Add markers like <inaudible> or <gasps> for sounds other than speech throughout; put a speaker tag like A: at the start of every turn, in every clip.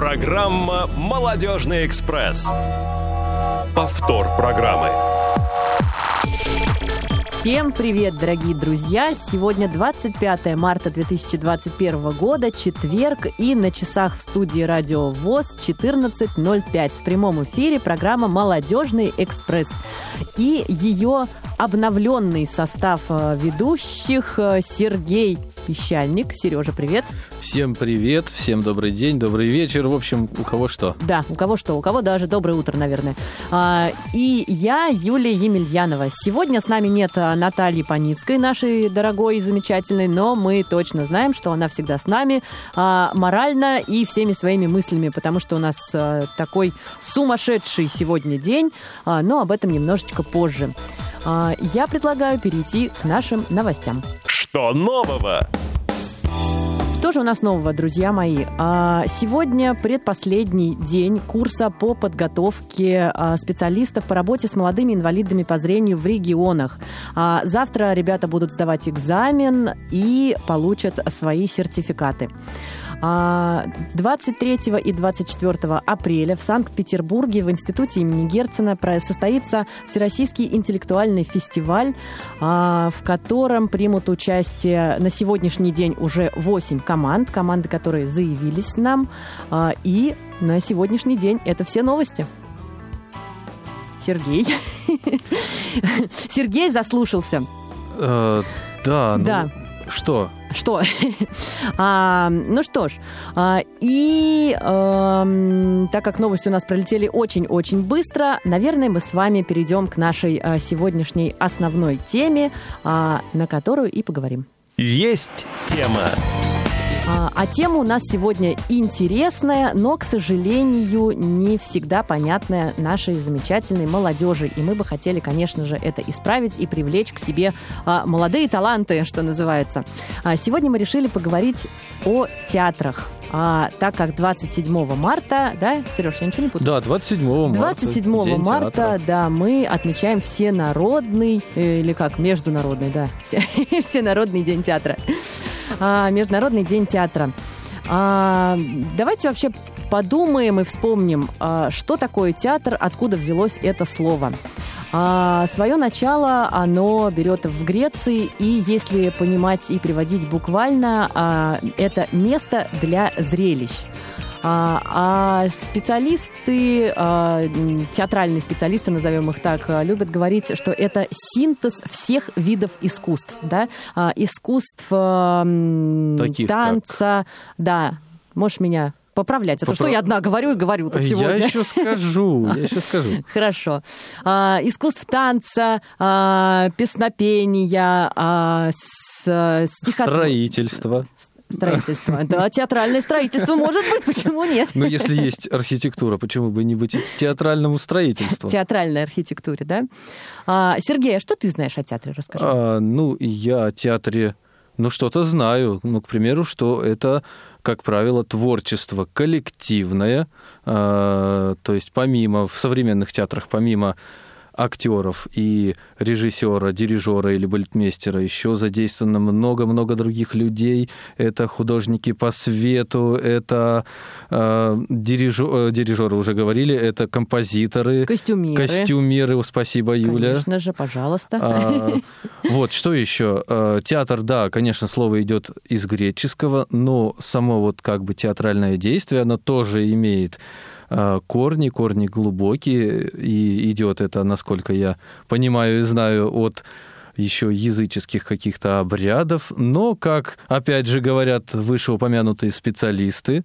A: Программа «Молодежный экспресс». Повтор программы.
B: Всем привет, дорогие друзья! Сегодня 25 марта 2021 года, четверг, и на часах в студии Радио ВОЗ 14.05. В прямом эфире программа «Молодежный экспресс» и ее обновленный состав э, ведущих э, Сергей Пещальник. Сережа, привет.
C: Всем привет, всем добрый день, добрый вечер. В общем, у кого что.
B: Да, у кого что, у кого даже доброе утро, наверное. А, и я, Юлия Емельянова. Сегодня с нами нет а, Натальи Паницкой, нашей дорогой и замечательной, но мы точно знаем, что она всегда с нами а, морально и всеми своими мыслями, потому что у нас такой сумасшедший сегодня день, но об этом немножечко позже. Я предлагаю перейти к нашим новостям.
A: Что нового?
B: Что же у нас нового, друзья мои? А, сегодня предпоследний день курса по подготовке а, специалистов по работе с молодыми инвалидами по зрению в регионах. А, завтра ребята будут сдавать экзамен и получат свои сертификаты. 23 а, и 24 апреля в Санкт-Петербурге в Институте имени Герцена состоится Всероссийский интеллектуальный фестиваль, а, в котором примут участие на сегодняшний день уже 8 команд, команды, которые заявились нам. А, и на сегодняшний день это все новости. Сергей. <laughs> Сергей заслушался.
C: Э, да, ну,
B: да.
C: Что?
B: Что? <laughs> а, ну что ж, а, и а, так как новости у нас пролетели очень-очень быстро, наверное, мы с вами перейдем к нашей а, сегодняшней основной теме, а, на которую и поговорим.
A: Есть тема.
B: А, а тема у нас сегодня интересная, но, к сожалению, не всегда понятная нашей замечательной молодежи. И мы бы хотели, конечно же, это исправить и привлечь к себе а, молодые таланты, что называется. А, сегодня мы решили поговорить о театрах. А, так как 27 марта, да, Сереж, я ничего не путаю?
C: Да, 27 марта.
B: 27 День марта, театра. да, мы отмечаем всенародный, э, или как, международный, да, <laughs> все, всенародный день театра. А, Международный день театра. А, давайте вообще подумаем и вспомним, а, что такое театр, откуда взялось это слово. А свое начало оно берет в Греции, и если понимать и приводить буквально, а, это место для зрелищ. А, а специалисты, а, театральные специалисты, назовем их так, а, любят говорить, что это синтез всех видов искусств, да, а, искусств Таких танца, как... да, можешь меня поправлять. А то, что я одна говорю и говорю тут сегодня.
C: Я еще скажу, я еще скажу. <laughs>
B: Хорошо. А, искусств танца, а, песнопения, а, с,
C: стихот... Строительство.
B: Строительство. Да, театральное строительство может быть, почему нет?
C: Ну, если есть архитектура, почему бы не быть театральному строительству?
B: Театральной архитектуре, да? А, Сергей, а что ты знаешь о театре? Расскажи. А,
C: ну, я о театре, ну, что-то знаю. Ну, к примеру, что это, как правило, творчество коллективное. А, то есть помимо, в современных театрах, помимо актеров и режиссера, дирижера или балетмейстера. Еще задействовано много-много других людей. Это художники по свету, это э, дирижер, э, дирижеры уже говорили, это композиторы.
B: Костюмеры.
C: Костюмеры, спасибо, Юля.
B: Конечно же, пожалуйста. А,
C: вот, что еще? Э, театр, да, конечно, слово идет из греческого, но само вот как бы театральное действие, оно тоже имеет корни, корни глубокие, и идет это, насколько я понимаю и знаю, от еще языческих каких-то обрядов, но, как опять же говорят вышеупомянутые специалисты,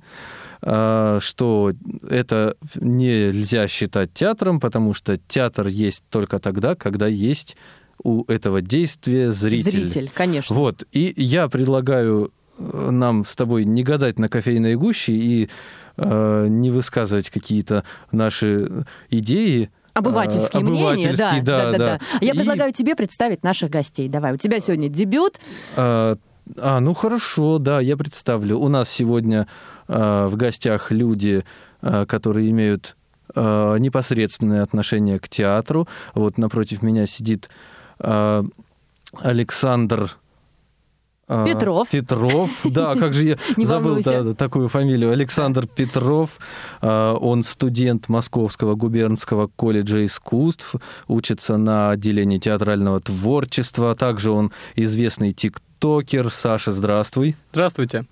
C: э, что это нельзя считать театром, потому что театр есть только тогда, когда есть у этого действия зритель.
B: Зритель, конечно.
C: Вот. И я предлагаю э, нам с тобой не гадать на кофейной гуще и Э, не высказывать какие-то наши идеи,
B: Обывательские,
C: э,
B: мнения, да,
C: да, да, да.
B: Я и... предлагаю тебе представить наших гостей. Давай, у тебя сегодня дебют.
C: А, а ну хорошо, да, я представлю. У нас сегодня а, в гостях люди, а, которые имеют а, непосредственное отношение к театру. Вот напротив меня сидит а, Александр
B: Петров.
C: Петров, да, как же я <laughs> забыл да, такую фамилию. Александр Петров, а, он студент Московского губернского колледжа искусств, учится на отделении театрального творчества, а также он известный тиктокер. Саша, здравствуй.
D: Здравствуйте.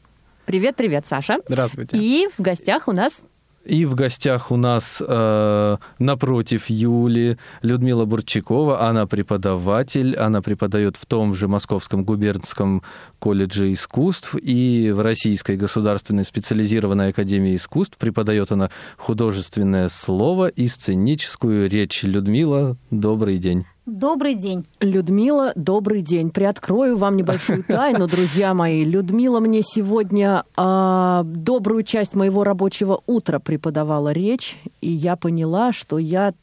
B: Привет, привет, Саша.
D: Здравствуйте.
B: И в гостях у нас
C: И в гостях у нас э, напротив Юли Людмила Бурчакова. Она преподаватель, она преподает в том же Московском губернском колледже искусств и в Российской государственной специализированной академии искусств. Преподает она художественное слово и сценическую речь. Людмила, добрый день.
E: Добрый день.
B: Людмила, добрый день. Приоткрою вам небольшую <laughs> тайну, друзья мои. Людмила мне сегодня а, добрую часть моего рабочего утра преподавала речь, и я поняла, что я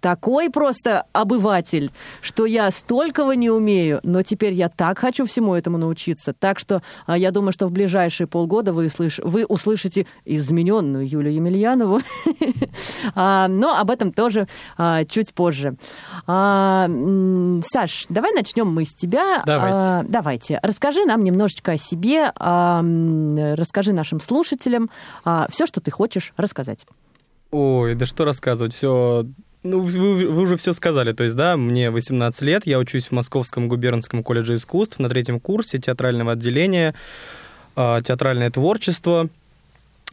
B: такой просто обыватель, что я столького не умею, но теперь я так хочу всему этому научиться. Так что а, я думаю, что в ближайшие полгода вы, слыш- вы услышите измененную Юлию Емельянову. <laughs> А, Но об этом тоже а, чуть позже. Саш, давай начнем мы с тебя.
D: Давайте.
B: Давайте. Расскажи нам немножечко о себе, расскажи нашим слушателям все, что ты хочешь рассказать.
D: Ой, да что рассказывать, все... Ну, вы, вы уже все сказали. То есть, да, мне 18 лет, я учусь в Московском губернском колледже искусств на третьем курсе театрального отделения, а, театральное творчество.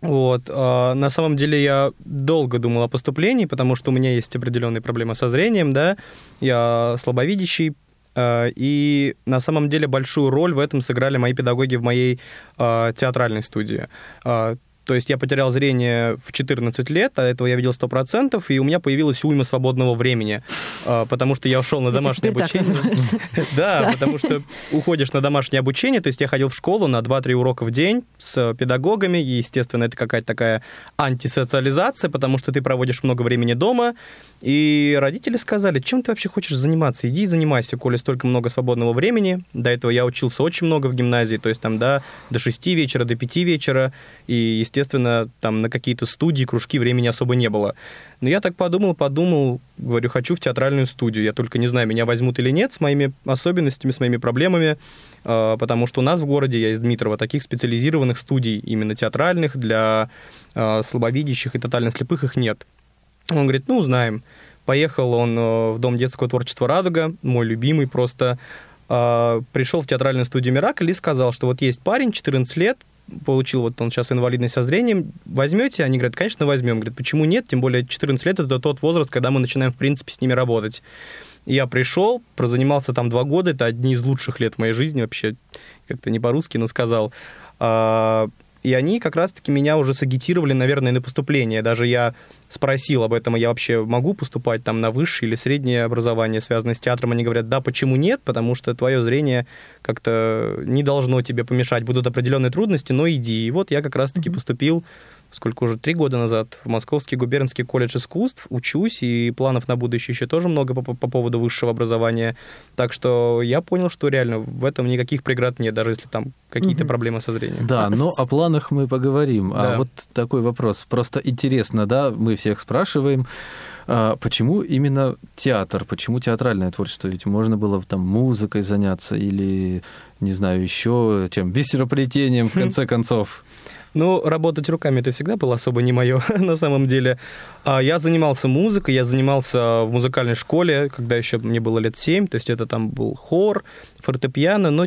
D: Вот. а, На самом деле я долго думал о поступлении, потому что у меня есть определенные проблемы со зрением, да, я слабовидящий, а, и на самом деле большую роль в этом сыграли мои педагоги в моей театральной студии. То есть я потерял зрение в 14 лет, а этого я видел 100%, и у меня появилась уйма свободного времени, а, потому что я ушел на домашнее обучение. <laughs> Да, потому что уходишь на домашнее обучение, то есть я ходил в школу на 2-3 урока в день с педагогами, и, естественно, это какая-то такая антисоциализация, потому что ты проводишь много времени дома, и родители сказали, чем ты вообще хочешь заниматься, иди и занимайся, коли столько много свободного времени. До этого я учился очень много в гимназии, то есть там, да, до 6 вечера, до 5 вечера, и, естественно, там на какие-то студии, кружки времени особо не было. Но я так подумал, подумал, говорю, хочу в театральную студию. Я только не знаю, меня возьмут или нет с моими особенностями, с моими проблемами, э, потому что у нас в городе, я из Дмитрова, таких специализированных студий, именно театральных, для э, слабовидящих и тотально слепых их нет. Он говорит, ну, узнаем. Поехал он э, в Дом детского творчества «Радуга», мой любимый просто. Э, Пришел в театральную студию «Миракль» и сказал, что вот есть парень, 14 лет, получил вот он сейчас инвалидность со зрением, возьмете? Они говорят, конечно, возьмем. Говорят, почему нет? Тем более 14 лет это тот возраст, когда мы начинаем, в принципе, с ними работать. Я пришел, прозанимался там два года, это одни из лучших лет моей жизни вообще, как-то не по-русски, но сказал. А, И они как раз-таки меня уже сагитировали, наверное, на поступление. Даже я спросил об этом, я вообще могу поступать там на высшее или среднее образование, связанное с театром. Они говорят, да, почему нет? Потому что твое зрение как-то не должно тебе помешать. Будут определенные трудности, но иди. И вот я как раз-таки поступил сколько уже, три года назад, в Московский губернский колледж искусств, учусь, и планов на будущее еще тоже много по, по поводу высшего образования. Так что я понял, что реально в этом никаких преград нет, даже если там какие-то
B: Мгм.
D: проблемы со зрением.
C: Да,
B: А
C: но
B: с-
C: о планах мы поговорим. А
D: Да.
C: вот такой вопрос. Просто интересно, да, мы всех спрашиваем, а, почему именно театр, почему театральное творчество? Ведь можно было там музыкой заняться или, не знаю, еще чем, бисероплетением, в конце <laughs> концов.
D: Ну, работать руками это всегда было особо не мое, <laughs> на самом деле. А Я занимался музыкой, я занимался в музыкальной школе, когда еще мне было лет семь, то есть это там был хор, фортепиано, но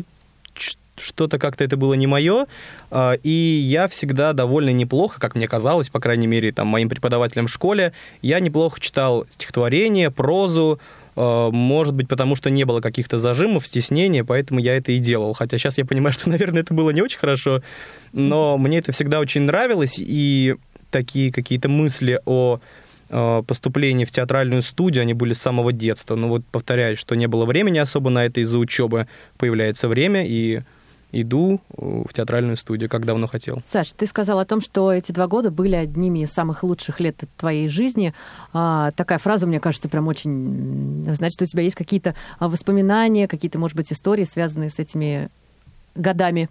D: что-то как-то это было не мое, А, и я всегда довольно неплохо, как мне казалось, по крайней мере, там, моим преподавателям в школе, я неплохо читал стихотворение, прозу, может быть, потому что не было каких-то зажимов, стеснения, поэтому я это и делал. Хотя сейчас я понимаю, <laughs> что, наверное, это было не очень хорошо, но мне это всегда очень нравилось, и такие какие-то мысли о э, поступлении в театральную студию, они были с самого детства. Но вот повторяю, что не было времени особо на это из-за учебы. Появляется время, и иду э, в театральную студию, как давно хотел.
B: Саш, ты сказал о том, что эти два года были одними из самых лучших лет твоей жизни. А, такая фраза, мне кажется, прям очень... Значит, у тебя есть какие-то а, воспоминания, какие-то, может быть, истории, связанные с этими годами.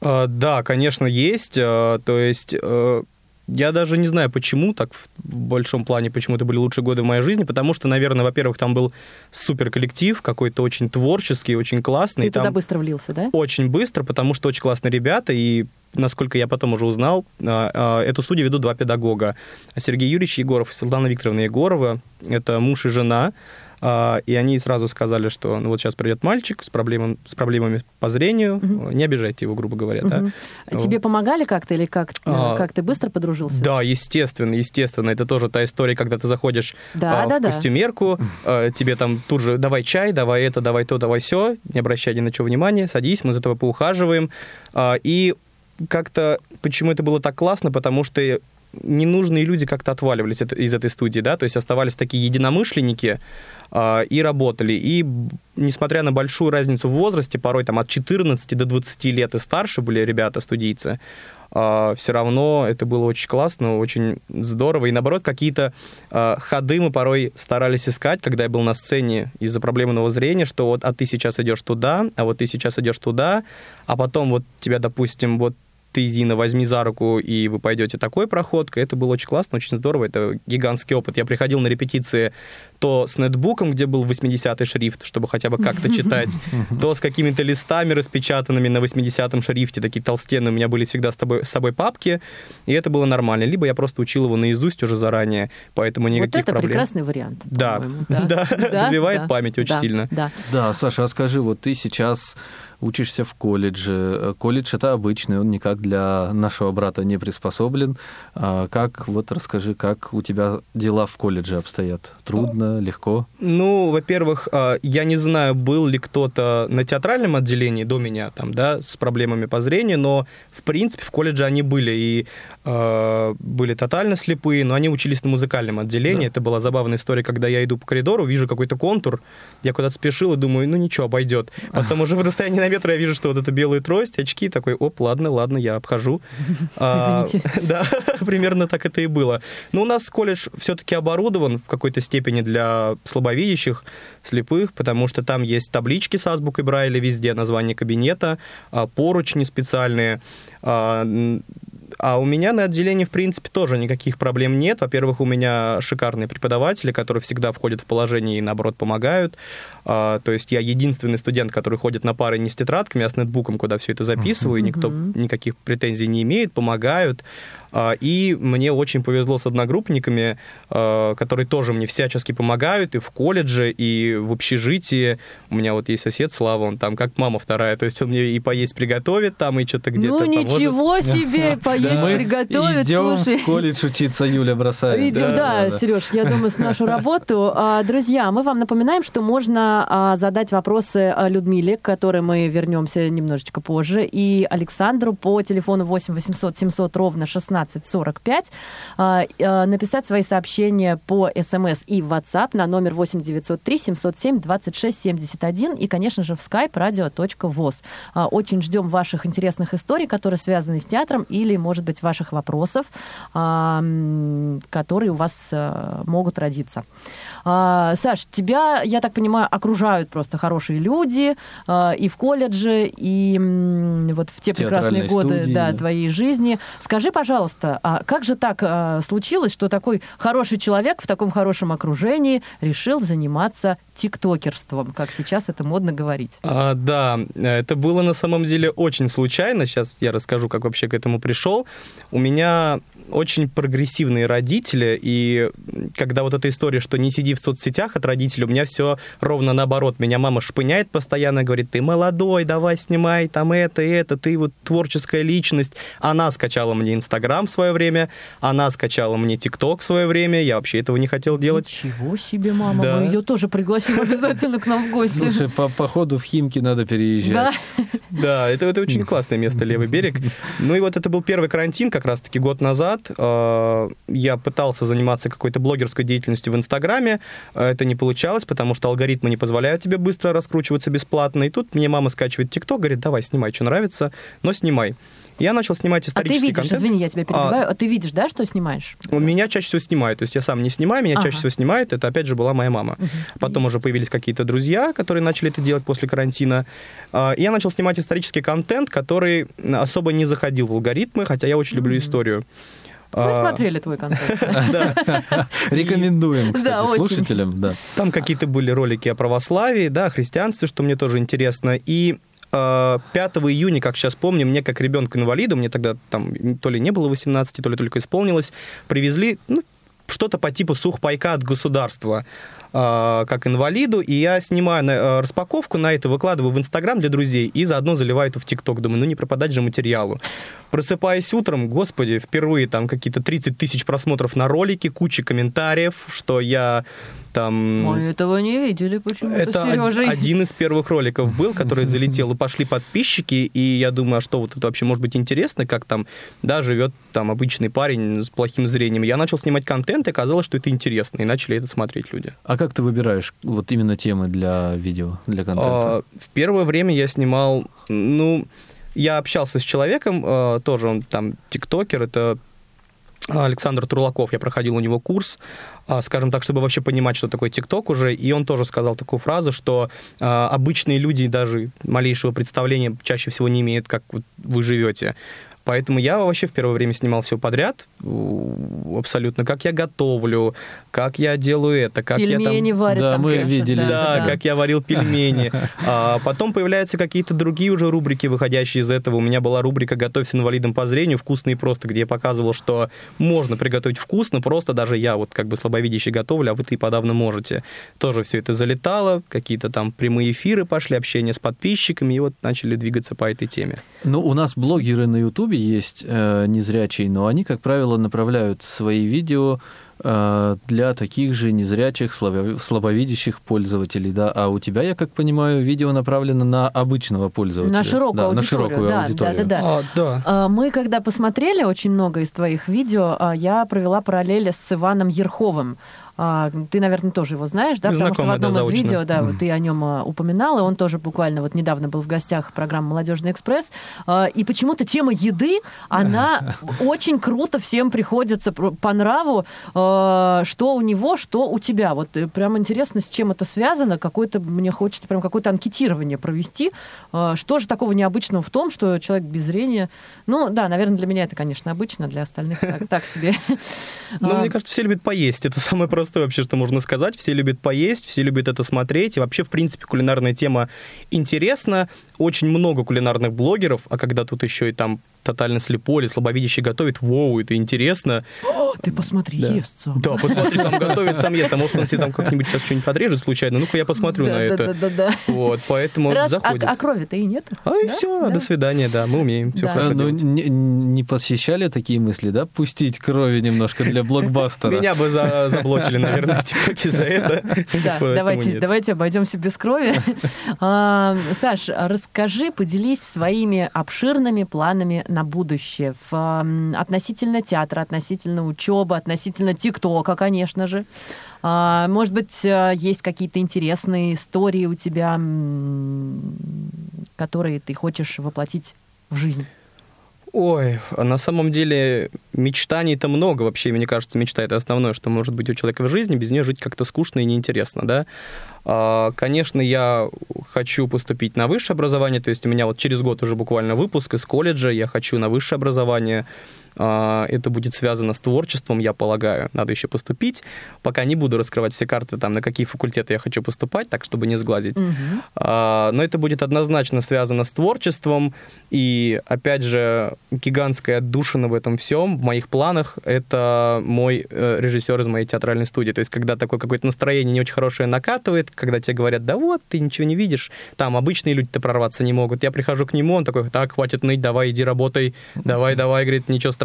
D: Э, Да, конечно, есть. Э, То есть э, Я даже не знаю, почему так в большом плане, почему это были лучшие годы в моей жизни, потому что, наверное, во-первых, там был супер коллектив, какой-то очень творческий, очень классный.
B: Ты
D: там
B: туда быстро влился, да?
D: Очень быстро, потому что очень классные ребята, и насколько я потом уже узнал, а, а, эту студию ведут два педагога. Сергей Юрьевич Егоров и Светлана Викторовна Егорова. Это муж и жена. А, и они сразу сказали, что ну вот сейчас придет мальчик с, проблемом, с проблемами по зрению, угу. не обижайте его, грубо говоря. Угу.
B: Да? Тебе помогали как-то или как, а, как ты быстро подружился?
D: Да, естественно, естественно. Это тоже та история, когда ты заходишь да, а, да, в костюмерку, да. тебе там тут же давай чай, давай это, давай то, давай все, не обращай ни на что внимания, садись, мы за тобой поухаживаем. И как-то, почему это было так классно, потому что ненужные люди как-то отваливались из этой студии, да, то есть оставались такие единомышленники, э, и работали. И несмотря на большую разницу в возрасте, порой там от 14 до 20 лет и старше были ребята, студийцы, а, все равно это было очень классно, очень здорово. И наоборот, какие-то э, ходы мы порой старались искать, когда я был на сцене из-за проблемного зрения, что вот, а ты сейчас идешь туда, а вот ты сейчас идешь туда, а потом вот тебя, допустим, вот ты, Зина, возьми за руку, и вы пойдете такой проходкой. Это было очень классно, очень здорово. Это гигантский опыт. Я приходил на репетиции то с нетбуком, где был 80-й шрифт, чтобы хотя бы как-то читать, то с какими-то листами распечатанными на 80-м шрифте, такие толстенные. У меня были всегда с, тобой, с собой папки, и это было нормально. Либо я просто учил его наизусть уже заранее, поэтому никаких
B: вот это
D: проблем.
B: прекрасный вариант.
D: Да, <laughs> да, развивает память очень сильно.
C: Да. да, Саша, а скажи, вот ты сейчас учишься в колледже. Колледж это обычный, он никак для нашего брата не приспособлен. А как, вот расскажи, как у тебя дела в колледже обстоят? Трудно, легко?
D: Ну, во-первых, а, я не знаю, был ли кто-то на театральном отделении до меня там, да, с проблемами по зрению, но в принципе в колледже они были и э, были тотально слепые, но они учились на музыкальном отделении. Да. Это была забавная история, когда я иду по коридору, вижу какой-то контур, я куда-то спешил и думаю, ну ничего, обойдет. <laughs> Потом уже в расстоянии на метр я вижу, что вот это белая трость, очки, такой, оп, ладно, ладно, я обхожу. <laughs>
B: А, Извините. <laughs>
D: Да, <laughs> примерно так это и было. Но у нас колледж все-таки оборудован в какой-то степени для слабовидящих, слепых, потому что там есть таблички с азбукой Брайля везде, название кабинета, а, поручни специальные, а, а у меня на отделении, в принципе, тоже никаких проблем нет. Во-первых, у меня шикарные преподаватели, которые всегда входят в положение и, наоборот, помогают. А, то есть я единственный студент, который ходит на пары не с тетрадками, а с нетбуком, куда все это записываю, и никто никаких претензий не имеет, помогают. А, и мне очень повезло с одногруппниками, а, которые тоже мне всячески помогают и в колледже, и в общежитии. У меня вот есть сосед Слава, он там как мама вторая, то есть он мне и поесть приготовит там, и что-то где-то
B: Ну ничего себе, <laughs> поесть приготовит,
C: идем в колледж учиться, Юля бросает.
B: Да, Сереж, я думаю, с нашу работу. <laughs> А, друзья, мы вам напоминаем, что можно задать вопросы Людмиле, к которой мы вернемся немножечко позже, и Александру по телефону 8 800 700 ровно 16 1745, а, а, написать свои сообщения по смс и в WhatsApp на номер 8 903 707 26 71 и, конечно же, в skype radio.voz. А, очень ждем ваших интересных историй, которые связаны с театром или, может быть, ваших вопросов, которые у вас могут родиться. Саш, тебя, я так понимаю, окружают просто хорошие люди и в колледже, и вот в те прекрасные годы студии, да, твоей жизни. Скажи, пожалуйста, пожалуйста, а как же так а, случилось, что такой хороший человек в таком хорошем окружении решил заниматься тиктокерством, как сейчас это модно говорить?
D: А, да, это было на самом деле очень случайно. Сейчас я расскажу, как вообще к этому пришел. У меня очень прогрессивные родители, и когда вот эта история, что не сиди в соцсетях от родителей, у меня все ровно наоборот. Меня мама шпыняет постоянно, говорит, ты молодой, давай снимай там это и это, ты вот творческая личность. Она скачала мне Инстаграм в свое время, она скачала мне ТикТок в свое время, я вообще этого не хотел делать.
B: Ничего себе, мама, да. мы ее тоже пригласим обязательно к нам в гости.
C: Слушай, по, по ходу в Химки надо переезжать.
B: Да,
D: да это, это очень классное место, левый берег. Ну и вот это был первый карантин, как раз-таки год назад, назад э, я пытался заниматься какой-то блогерской деятельностью в Инстаграме. Э, это не получалось, потому что алгоритмы не позволяют тебе быстро раскручиваться бесплатно. И тут мне мама скачивает ТикТок, говорит, давай, снимай, что нравится, но снимай. Я начал снимать исторический
B: А ты видишь,
D: контент.
B: извини, я тебя перебиваю, а, а ты видишь, да, что снимаешь?
D: У Меня чаще всего снимают, то есть я сам не снимаю, меня ага. чаще всего снимают, это опять же была моя мама. Угу. Потом уже появились какие-то друзья, которые начали это делать после карантина. А, и я начал снимать исторический контент, который особо не заходил в алгоритмы, хотя я очень люблю историю.
B: Мы
D: А,
B: смотрели твой контент. <laughs>
C: Рекомендуем,
B: Да,
C: кстати,
B: очень.
C: слушателям. Да.
D: Там какие-то были ролики о православии, да, о христианстве, что мне тоже интересно. И э, 5 июня, как сейчас помню, мне как ребенку-инвалиду, мне тогда там то ли не было 18, то ли только исполнилось, привезли ну, что-то по типу сухпайка от государства как инвалиду, и я снимаю на- э, распаковку на это, выкладываю в Инстаграм для друзей и заодно заливаю это в ТикТок. Думаю, ну не пропадать же материалу. Просыпаясь утром, господи, впервые там какие-то 30 тысяч просмотров на ролике, куча комментариев, что я там...
B: Мы этого не видели почему-то,
D: Это од-
B: Сережей.
D: один из первых роликов был, который залетел, и пошли подписчики, и я думаю, а что вот это вообще может быть интересно, как там, да, живет там обычный парень с плохим зрением. Я начал снимать контент, и оказалось, что это интересно, и начали это смотреть люди.
C: А как ты выбираешь вот именно темы для видео, для контента?
D: А, В первое время я снимал, ну, я общался с человеком, а, тоже он там тиктокер, это Александр Турлаков, я проходил у него курс, а, скажем так, чтобы вообще понимать, что такое ТикТок уже, и он тоже сказал такую фразу, что а, обычные люди даже малейшего представления чаще всего не имеют, как вы живете. Поэтому я вообще в первое время снимал все подряд, абсолютно, как я готовлю, как я делаю это, как я там...
B: Пельмени варят
C: Да,
B: там
C: мы
B: сейчас,
C: видели.
D: Да, как я варил пельмени. А потом появляются какие-то другие уже рубрики, выходящие из этого. У меня была рубрика «Готовь с инвалидом по зрению. Вкусно и просто», где я показывал, что можно приготовить вкусно, просто даже я вот как бы слабовидящий готовлю, а вы-то и подавно можете. Тоже все это залетало, какие-то там прямые эфиры пошли, общение с подписчиками, и вот начали двигаться по этой теме.
C: Ну, у нас блогеры на Ютубе есть э, незрячие, но они, как правило, направляют свои видео для таких же незрячих, слабо- слабовидящих пользователей, да. А у тебя, я как понимаю, видео направлено на обычного пользователя.
B: На широкую
C: да,
B: аудиторию.
C: На широкую
B: да,
C: аудиторию.
B: Да, да, да.
D: А, да.
B: А, Мы, когда посмотрели очень много из твоих видео, а, я провела параллели с Иваном Ерховым. А, Ты, наверное, тоже его знаешь, да?
D: Мы
B: Потому что в
D: знакомы, да,
B: одном из
D: заочно.
B: видео, да, вот ты о нем а, упоминал, и он тоже буквально вот недавно был в гостях программы «Молодежный экспресс». А, И почему-то тема еды, она <laughs> очень круто всем приходится по нраву, а, что у него, что у тебя. Вот э, прям интересно, с чем это связано. Какое-то, мне хочется прям какое-то анкетирование провести. А, Что же такого необычного в том, что человек без зрения... Ну, да, наверное, для меня это, конечно, обычно, для остальных так, так себе. <laughs>
D: Ну, мне кажется, все любят поесть. Это самое простое вообще, что можно сказать. Все любят поесть, все любят это смотреть. И вообще, в принципе, кулинарная тема интересна. Очень много кулинарных блогеров, а когда тут еще и там тотально слепой или слабовидящий готовит, воу, это интересно.
B: О, ты посмотри,
D: Да.
B: ест сам.
D: Да, посмотри, сам готовит, сам ест. А может, он себе там как-нибудь сейчас что-нибудь подрежет случайно. Ну-ка, я посмотрю на
B: Да,
D: это.
B: да, да, да, да.
D: Вот, поэтому
B: Раз, а,
D: заходит.
B: а крови-то и нет.
D: А и
B: Да?
D: все,
B: Да.
D: до свидания, да, мы умеем все
B: Да.
C: А,
D: хорошо
C: ну,
D: делать.
C: не, не посещали такие мысли, да? Пустить крови немножко для блокбастера.
D: Меня бы за- заблочили, наверное, в ТикТоке за это.
B: Да, давайте,
D: нет.
B: давайте обойдемся без крови. <laughs> А, Саш, расскажи, поделись своими обширными планами на будущее в, относительно театра, относительно учебы, относительно ТикТока, конечно же. А, Может быть, а, есть какие-то интересные истории у тебя, которые ты хочешь воплотить в жизнь?
D: Ой, на самом деле мечтаний-то много вообще. Мне кажется, мечта это основное, что может быть у человека в жизни. Без нее жить как-то скучно и неинтересно, да. А, Конечно, я хочу поступить на высшее образование, то есть у меня вот через год уже буквально выпуск из колледжа, я хочу на высшее образование. А, Это будет связано с творчеством, я полагаю. Надо еще поступить. Пока не буду раскрывать все карты, там, на какие факультеты я хочу поступать, так, чтобы не сглазить. А, Но это будет однозначно связано с творчеством. И, опять же, гигантская отдушина в этом всем, в моих планах, это мой э, режиссер из моей театральной студии. То есть, когда такое какое-то настроение не очень хорошее накатывает, когда тебе говорят, да вот, ты ничего не видишь, там обычные люди-то прорваться не могут. Я прихожу к нему, он такой, так, хватит ныть, давай, иди работай, давай, давай, говорит, ничего страшного.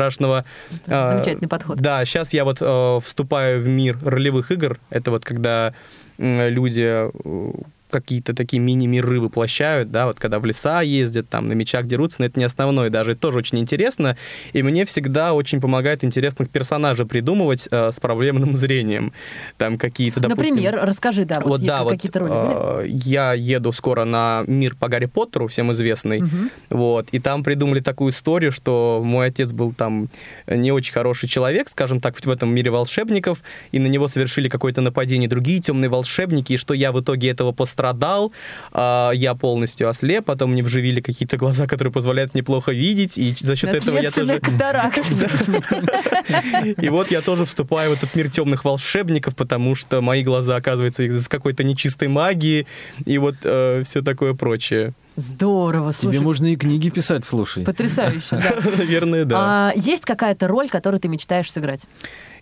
D: А,
B: Замечательный подход.
D: Да, сейчас я вот э, вступаю в мир ролевых игр. Это вот когда люди э, какие-то такие мини-миры воплощают, да, вот когда в леса ездят, там на мечах дерутся, но это не основное. Даже, это тоже очень интересно, и мне всегда очень помогает интересных персонажей придумывать э, с проблемным зрением, там какие-то, допустим...
B: Например, расскажи, да, вот,
D: Вот, да, вот
B: какие-то роли
D: э, я еду скоро на мир по Гарри Поттеру, всем известный,
B: Мгм.
D: вот, и там придумали такую историю, что мой отец был там не очень хороший человек, скажем так, в этом мире волшебников, и на него совершили какое-то нападение другие темные волшебники, и что я в итоге этого пострадал, а, я полностью ослеп, потом мне вживили какие-то глаза, которые позволяют мне плохо видеть, и за счет этого я тоже...
B: катаракт. <laughs>
D: И вот я тоже вступаю в этот мир темных волшебников, потому что мои глаза, оказывается, из какой-то нечистой магии, и вот э, все такое прочее.
B: Здорово, слушай.
C: Тебе можно и книги писать, слушай.
B: Потрясающе, да. <laughs>
D: Наверное, да.
B: А, есть какая-то роль, которую ты мечтаешь сыграть?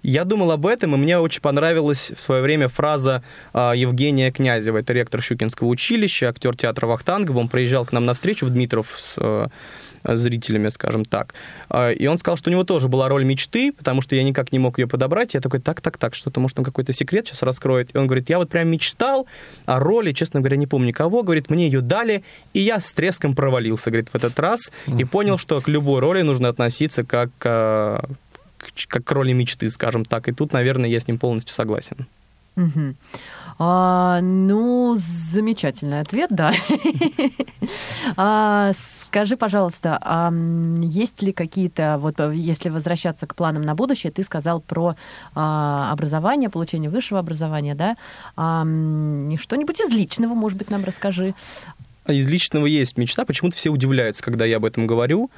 D: Я думал об этом, и мне очень понравилась в свое время фраза э, Евгения Князева, это ректор Щукинского училища, актер театра Вахтангова. Он приезжал к нам на встречу в Дмитров с э, зрителями, скажем так. Э, и он сказал, что у него тоже была роль мечты, потому что я никак не мог ее подобрать. Я такой, так, так, так, что-то, может, он какой-то секрет сейчас раскроет. И он говорит, я вот прям мечтал о роли, честно говоря, не помню кого. Говорит, мне ее дали, и я с треском провалился, говорит, в этот раз. И понял, что к любой роли нужно относиться как как к роли мечты, скажем так. И тут, наверное, я с ним полностью согласен.
B: Угу. А, ну, замечательный ответ, да. <laughs> а, скажи, пожалуйста, а есть ли какие-то, вот если возвращаться к планам на будущее, ты сказал про а, образование, получение высшего образования, да? А, что-нибудь из личного, может быть, нам расскажи.
D: Из личного есть мечта. Почему-то все удивляются, когда я об этом говорю.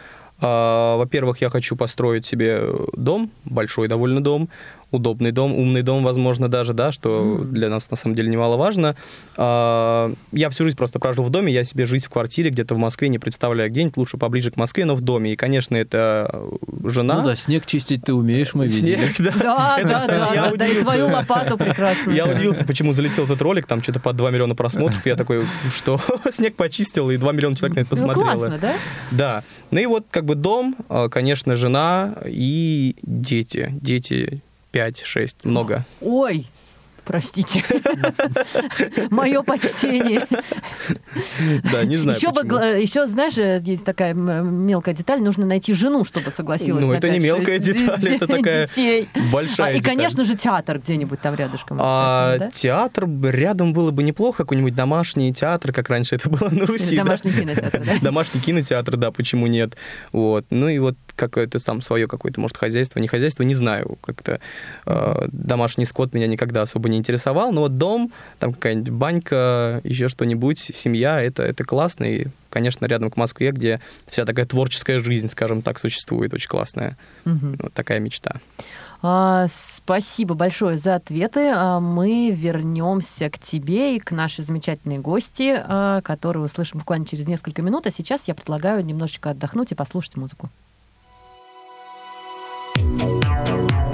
D: А, во-первых, я хочу построить себе дом, большой довольно дом, удобный дом, умный дом, возможно, даже, да, что для нас на самом деле немаловажно. А, я всю жизнь просто прожил в доме, я себе жизнь в квартире где-то в Москве не представляю где-нибудь, лучше поближе к Москве, но в доме. И, конечно, это жена.
C: Ну да, снег чистить ты умеешь, мы видели.
B: Снег, да. Да, да, да, да, и твою лопату прекрасно.
D: Я удивился, почему залетел этот ролик, там что-то по 2 миллиона просмотров, я такой, что <laughs> снег почистил, и 2 миллиона человек на это ну, посмотрело.
B: Ну, классно, да?
D: Да. Ну и вот как бы дом, а, конечно, жена и дети. Дети 5-6, много.
B: Ой, простите. <laughs> Мое почтение.
D: Да, не знаю.
B: Еще, бы, еще, знаешь, есть такая мелкая деталь, нужно найти жену, чтобы согласилась.
D: Ну, это не мелкая деталь, это такая детей. большая
B: а, И, конечно же, театр где-нибудь там рядышком.
D: А, да? Театр рядом было бы неплохо, какой-нибудь домашний театр, как раньше это было на Руси.
B: Домашний да? кинотеатр, да? <laughs>
D: Домашний кинотеатр, да, почему нет. Вот. Ну и вот какое-то там свое какое-то, может, хозяйство, не хозяйство, не знаю. Как-то э, домашний скот меня никогда особо не интересовал, но вот дом, там какая-нибудь банька, еще что-нибудь, семья, это, это классно, и, конечно, рядом к Москве, где вся такая творческая жизнь, скажем так, существует, очень классная. Угу. Вот такая мечта.
B: А, спасибо большое за ответы. А, мы вернемся к тебе и к нашей замечательной гости, а, которую услышим буквально через несколько минут. А сейчас я предлагаю немножечко отдохнуть и послушать музыку.
A: программы.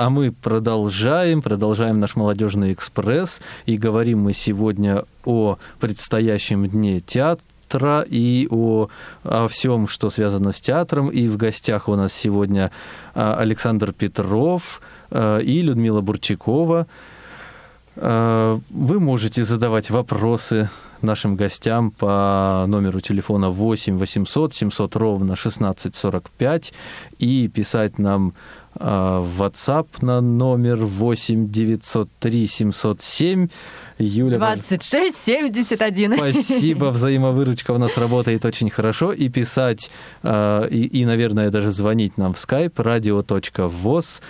C: А мы продолжаем, продолжаем наш молодежный экспресс, и говорим мы сегодня о предстоящем дне театра и о, о всем, что связано с театром. И в гостях у нас сегодня а, Александр Петров а, и Людмила Бурчакова. А, вы можете задавать вопросы нашим гостям по номеру телефона 8 800 700 ровно 1645 и писать нам WhatsApp на номер 8 903 707
B: Юля. 2671.
C: Спасибо, <laughs> взаимовыручка у нас работает очень хорошо. И писать, э, и, и, наверное, даже звонить нам в skype radio.voz.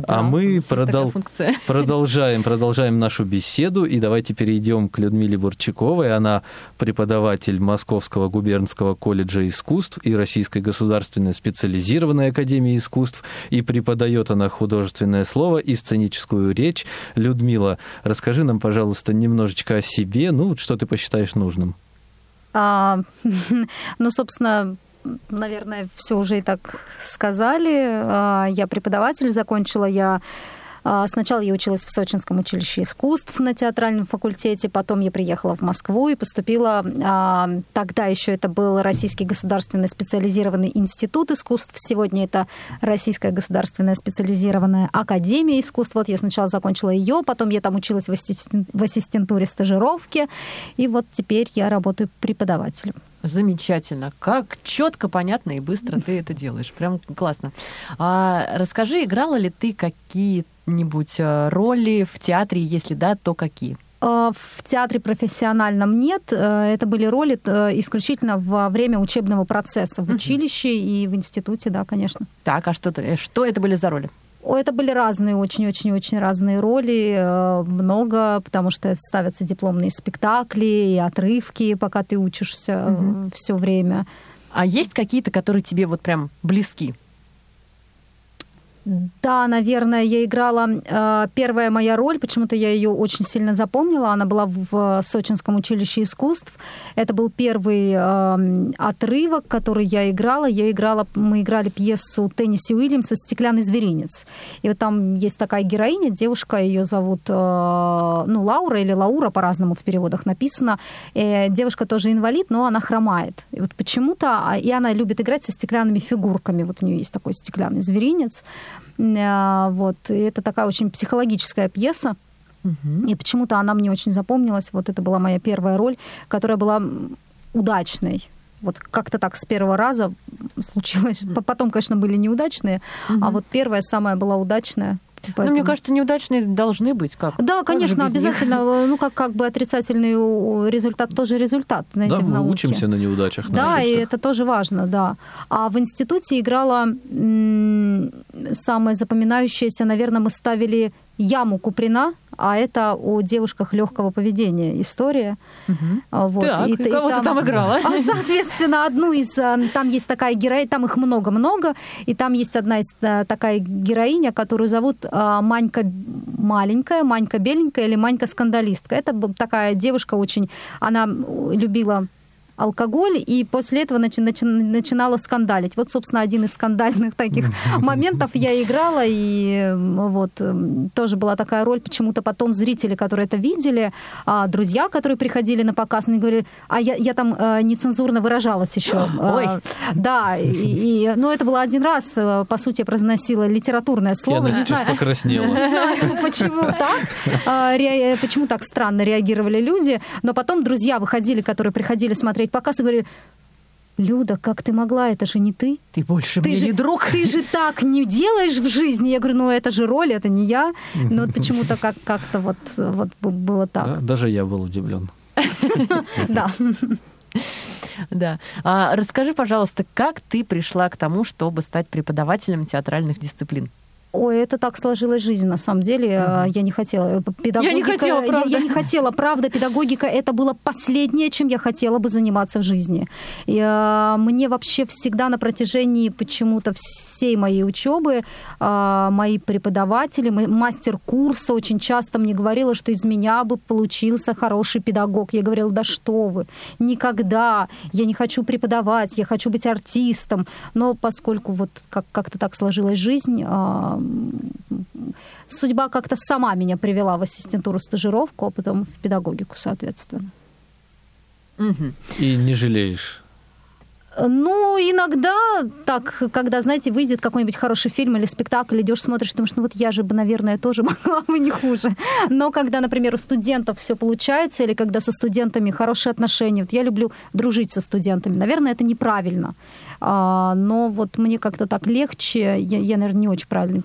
C: Да, а мы продол... <laughs> продолжаем, продолжаем нашу беседу. И давайте перейдем к Людмиле Бурчаковой. Она преподаватель Московского губернского колледжа искусств и Российской государственной специализированной академии искусств. И преподает она художественное слово и сценическую речь. Людмила, расскажи нам, пожалуйста, немножечко о себе, ну, что ты посчитаешь нужным.
E: А, <laughs> ну, собственно, наверное, все уже и так сказали. А, я преподаватель, закончила я сначала я училась в Сочинском училище искусств на театральном факультете, потом я приехала в Москву и поступила, а, тогда еще это был Российский государственный специализированный институт искусств, сегодня это Российская государственная специализированная академия искусств. Вот я сначала закончила ее, потом я там училась в ассистентуре стажировки, и вот теперь я работаю преподавателем.
B: Замечательно. Как четко, понятно и быстро ты это делаешь. Прям классно. А, расскажи, играла ли ты какие-нибудь э, роли в театре? Если да, то какие?
E: Э, в театре профессиональном нет. Э, это были роли исключительно во время учебного процесса в училище и в институте, да, конечно.
B: Так, а что, что это были за роли?
E: Это были разные, очень-очень-очень разные роли, э, много, потому что ставятся дипломные спектакли и отрывки, пока ты учишься угу. все время.
B: А есть какие-то, которые тебе вот прям близки?
E: Да, наверное, я играла э, первая моя роль, почему-то я ее очень сильно запомнила. Она была в Сочинском училище искусств. Это был первый э, отрывок, который я играла. Я играла, мы играли пьесу Тенниси Уильямса "Стеклянный зверинец". И вот там есть такая героиня, девушка, ее зовут э, ну Лаура или Лаура по-разному в переводах написано. Э, девушка тоже инвалид, но она хромает. И вот почему-то и она любит играть со стеклянными фигурками. Вот у нее есть такой стеклянный зверинец. А, вот. И это такая очень психологическая пьеса. Угу. И почему-то она мне очень запомнилась. Вот это была моя первая роль, которая была удачной. Вот как-то так с первого раза случилось. Потом, конечно, были неудачные, угу. а вот первая самая была удачная.
B: Поэтому... Ну, мне кажется, неудачные должны быть. Как?
E: Да, как конечно, обязательно. Них? Ну, как, как бы отрицательный результат тоже результат, знаете,
C: да,
E: в науке.
C: мы учимся на неудачах.
E: Да, и это тоже важно, да. А в институте играла м- самое запоминающееся, наверное, мы ставили яму Куприна, а это о девушках легкого поведения история.
B: Угу. Вот. Так, и, и кого и там, ты там играла?
E: А, соответственно, одну из... Э, там есть такая героиня, там их много-много, и там есть одна из э, такая героиня, которую зовут Манька маленькая, Манька беленькая или Манька скандалистка. Это такая девушка очень... Она любила алкоголь, и после этого начи- начи- начинала скандалить. Вот, собственно, один из скандальных таких <laughs> моментов я играла, и вот тоже была такая роль. Почему-то потом зрители, которые это видели, а друзья, которые приходили на показ, они говорили, а я, я там э, нецензурно выражалась еще. <gasps>
B: Ой.
E: А, да, и, и, ну, это было один раз, э, по сути, я произносила литературное слово.
C: Я не знаю, покраснела. <laughs> Не
E: знаю, почему так, а, почему так странно реагировали люди, но потом друзья выходили, которые приходили смотреть смотреть показ и говорили, Люда, как ты могла? Это же не ты.
B: Ты больше
E: ты
B: мне
E: же,
B: не друг.
E: Ты же так не делаешь в жизни. Я говорю, ну это же роль, это не я. Но вот почему-то как- как-то вот, вот было так.
C: Да, даже я был удивлен. <laughs>
E: Да.
B: Да. А расскажи, пожалуйста, как ты пришла к тому, чтобы стать преподавателем театральных дисциплин?
E: Ой, это так сложилась жизнь, на самом деле. Mm-hmm. Я не хотела.
B: Педагогика, я не хотела, правда.
E: Я, я не хотела, правда. Педагогика это было последнее, чем я хотела бы заниматься в жизни. И, а, мне вообще всегда на протяжении почему-то всей моей учебы а, мои преподаватели, мастер курса очень часто мне говорила, что из меня бы получился хороший педагог. Я говорила, да что вы, никогда. Я не хочу преподавать, я хочу быть артистом. Но поскольку вот как- как-то так сложилась жизнь, а, судьба как-то сама меня привела в ассистентуру стажировку, а потом в педагогику, соответственно.
C: И не жалеешь?
E: Ну, иногда так, когда, знаете, выйдет какой-нибудь хороший фильм или спектакль, идешь, смотришь, думаешь, ну вот я же бы, наверное, тоже <laughs> могла бы не хуже. Но когда, например, у студентов все получается, или когда со студентами хорошие отношения, вот я люблю дружить со студентами, наверное, это неправильно. А, но вот мне как-то так легче, я, я, наверное, не очень правильный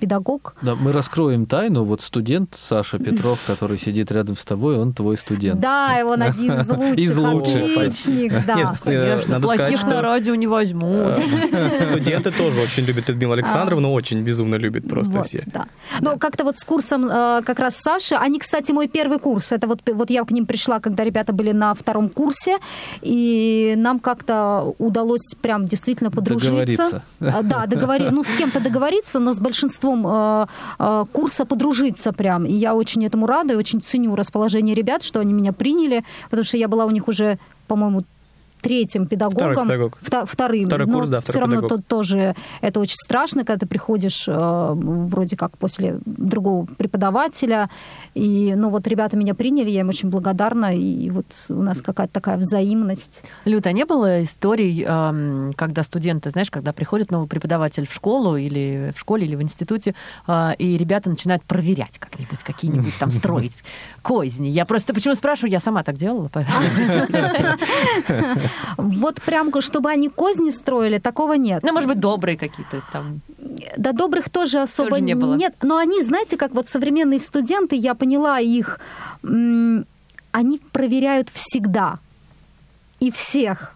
E: педагог.
C: Да, мы раскроем тайну. Вот студент Саша Петров, <laughs> который сидит рядом с тобой, он твой студент.
E: Да, он один из <laughs> лучших. Из лучших. Отличник, да. Нет,
B: Конечно, надо плохих сказать, на радио не возьмут.
D: Студенты тоже очень любят Людмилу Александровну, очень безумно любят просто вот, все.
E: Да. Но как-то вот с курсом э, как раз Саши, они, кстати, мой первый курс. Это вот, вот я к ним пришла, когда ребята были на втором курсе, и нам как-то удалось прям действительно подружиться.
C: Договориться.
E: Да, договориться. Ну, с кем-то договориться, но с большим большинством э, э, курса подружиться прям. И я очень этому рада и очень ценю расположение ребят, что они меня приняли, потому что я была у них уже, по-моему, третьим педагогом,
D: второй педагог.
E: Вто, вторым,
D: второй
E: но
D: курс, да,
E: все равно
D: то,
E: тоже это очень страшно, когда ты приходишь э, вроде как после другого преподавателя, и, ну, вот ребята меня приняли, я им очень благодарна, и вот у нас какая-то такая взаимность.
B: Люта, не было историй, э, когда студенты, знаешь, когда приходит новый преподаватель в школу или в школе или в институте, э, и ребята начинают проверять как-нибудь, какие-нибудь там строить <laughs> козни. Я просто почему спрашиваю, я сама так делала. <laughs>
E: Вот прям, чтобы они козни строили, такого нет.
B: Ну, может быть, добрые какие-то там.
E: Да, добрых тоже особо тоже не было. нет. Но они, знаете, как вот современные студенты, я поняла их, они проверяют всегда. И всех.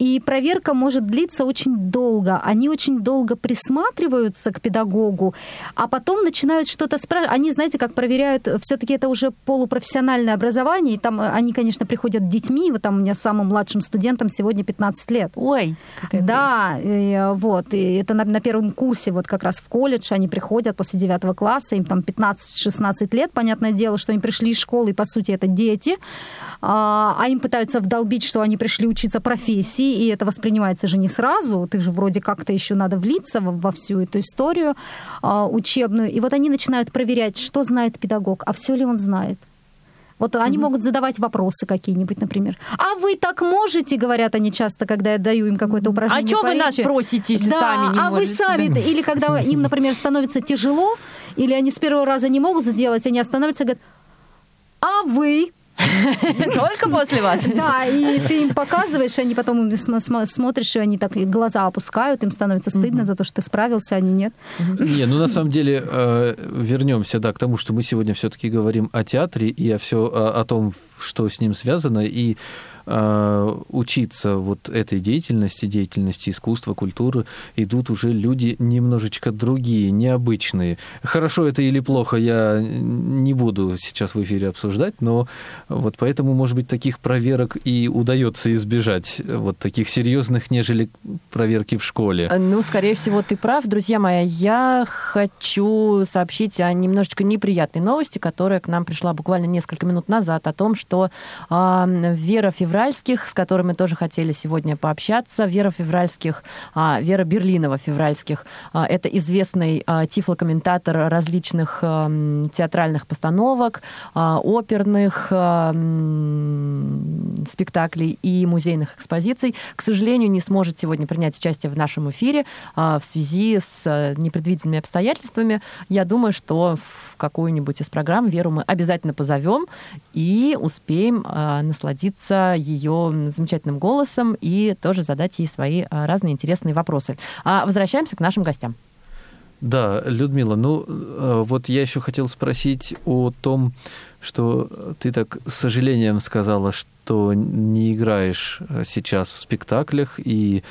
E: И проверка может длиться очень долго. Они очень долго присматриваются к педагогу, а потом начинают что-то спрашивать. Они, знаете, как проверяют, все-таки это уже полупрофессиональное образование, и там они, конечно, приходят детьми. Вот там у меня самым младшим студентам сегодня 15 лет.
B: Ой,
E: Да, и, вот. И это на, на первом курсе, вот как раз в колледж, они приходят после 9 класса, им там 15-16 лет, понятное дело, что они пришли из школы, и, по сути, это дети, а, а им пытаются вдолбить, что они пришли учиться профессии, и это воспринимается же не сразу, ты же вроде как-то еще надо влиться во, во всю эту историю а, учебную. И вот они начинают проверять, что знает педагог, а все ли он знает. Вот они mm могут задавать вопросы какие-нибудь, например. А вы так можете, говорят они часто, когда я даю им какое-то упражнение.
B: А что вы нас просите, если
E: да,
B: сами не
E: а
B: можете?
E: вы сами, или когда им, например, становится тяжело, или они с первого раза не могут сделать, они останавливаются и говорят, а вы <laughs>
B: Только после вас?
E: Да, и ты им показываешь, они потом смотришь, и они так глаза опускают, им становится стыдно за то, что ты справился, они нет.
C: Не, ну на самом деле э, вернемся, да, к тому, что мы сегодня все-таки говорим о театре и о все о том, что с ним связано, и учиться вот этой деятельности, деятельности искусства, культуры, идут уже люди немножечко другие, необычные. Хорошо это или плохо, я не буду сейчас в эфире обсуждать, но вот поэтому, может быть, таких проверок и удается избежать, вот таких серьезных, нежели проверки в школе.
B: Ну, скорее всего, ты прав, друзья мои. Я хочу сообщить о немножечко неприятной новости, которая к нам пришла буквально несколько минут назад, о том, что э, Вера Февраль Февральских, с которыми тоже хотели сегодня пообщаться. Вера Февральских, а, Вера Берлинова Февральских. А, это известный а, тифлокомментатор различных театральных постановок, оперных спектаклей и музейных экспозиций. К сожалению, не сможет сегодня принять участие в нашем эфире в связи с непредвиденными обстоятельствами. Я думаю, что в какую-нибудь из программ Веру мы обязательно позовем и успеем насладиться ее замечательным голосом и тоже задать ей свои а, разные интересные вопросы. А возвращаемся к нашим гостям.
C: Да, Людмила, ну э, вот я еще хотел спросить о том, что ты так с сожалением сказала, что не играешь э, сейчас в спектаклях, и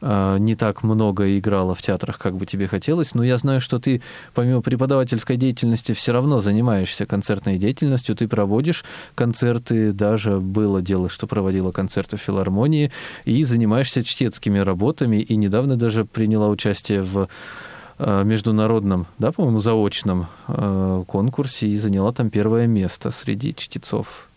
C: не так много играла в театрах, как бы тебе хотелось, но я знаю, что ты помимо преподавательской деятельности все равно занимаешься концертной деятельностью, ты проводишь концерты, даже было дело, что проводила концерты в филармонии, и занимаешься чтецкими работами, и недавно даже приняла участие в э, международном, да, по-моему, заочном э, конкурсе и заняла там первое место среди чтецов.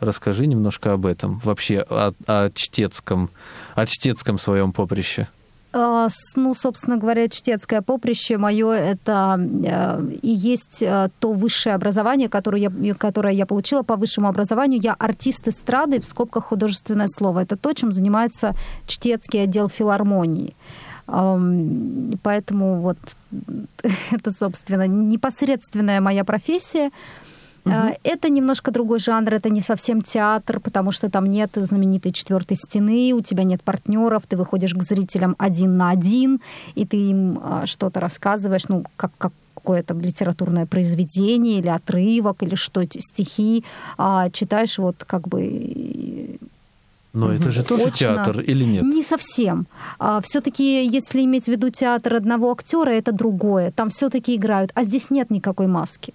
C: Расскажи немножко об этом, вообще о, о чтецком, о чтецком своем поприще.
E: А, ну, собственно говоря, чтецкое поприще мое это э, и есть э, то высшее образование, которое я, которое я получила по высшему образованию. Я артист эстрады, в скобках художественное слово. Это то, чем занимается чтецкий отдел филармонии. Поэтому вот <laughs> это, собственно, непосредственная моя профессия. Угу. Это немножко другой жанр, это не совсем театр, потому что там нет знаменитой четвертой стены, у тебя нет партнеров, ты выходишь к зрителям один на один, и ты им а, что-то рассказываешь, ну, как, как какое-то литературное произведение или отрывок, или что, стихи, а читаешь вот как бы
C: но это же тоже Очно. театр или нет?
E: Не совсем. А, все-таки, если иметь в виду театр одного актера, это другое. Там все-таки играют, а здесь нет никакой маски.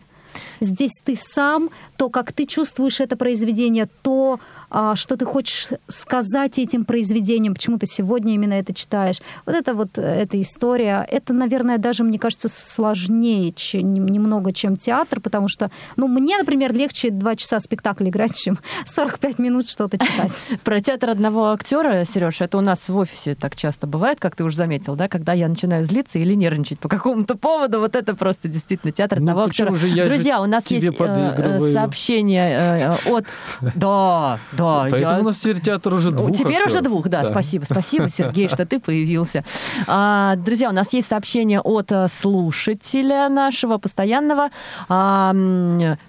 E: Здесь ты сам, то, как ты чувствуешь это произведение, то, а, что ты хочешь сказать этим произведением, почему ты сегодня именно это читаешь. Вот это вот эта история. Это, наверное, даже, мне кажется, сложнее чем, немного, чем театр, потому что, ну, мне, например, легче два часа спектакля играть, <laughs> чем 45 минут что-то читать. <laughs>
B: Про театр одного актера, Сереж, это у нас в офисе так часто бывает, как ты уже заметил, да, когда я начинаю злиться или нервничать по какому-то поводу, вот это просто действительно театр ну, одного актера. Друзья, у нас есть э, сообщение э, от... <laughs> Да, да.
C: Поэтому у нас теперь театр уже двух
B: Теперь уже двух, да, спасибо. Спасибо, <laughs> Сергей, что ты появился. А, друзья, у нас есть сообщение от э, слушателя нашего постоянного. А,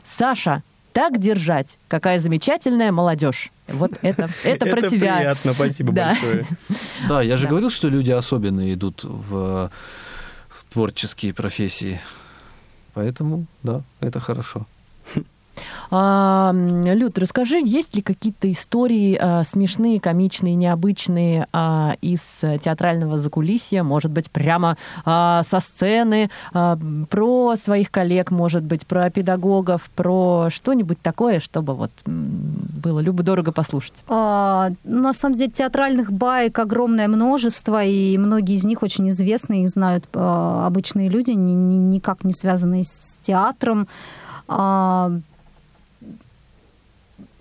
B: Саша, так держать. Какая замечательная молодежь. Вот это, <laughs> это про тебя.
D: приятно, спасибо да. большое.
C: Да, я же да. говорил, что люди особенно идут в творческие профессии. Поэтому, да, это хорошо.
B: А, Люд, расскажи, есть ли какие-то истории а, смешные, комичные, необычные а, из театрального закулисья, может быть, прямо со сцены, про своих коллег, может быть, про педагогов, про что-нибудь такое, чтобы вот было любо-дорого послушать?
E: А, на самом деле театральных баек огромное множество, и многие из них очень известны, их знают обычные люди, ни, ни, никак не связанные с театром.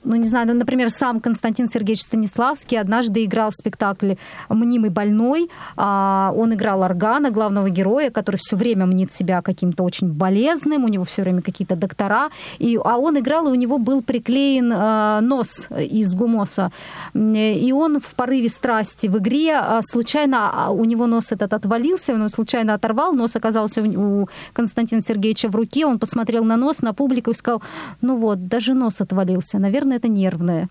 E: Ну, не знаю, например, сам Константин Сергеевич Станиславский однажды играл в спектакле «Мнимый больной». А, он играл органа, главного героя, который все время мнит себя каким-то очень болезным, у него все время какие-то доктора. И, а он играл, и у него был приклеен а, нос из гумоса. И он в порыве страсти в игре а, случайно, у него нос этот отвалился, он случайно оторвал, нос оказался у Константина Сергеевича в руке, он посмотрел на нос, на публику и сказал, ну вот, даже нос отвалился, наверное, это нервное.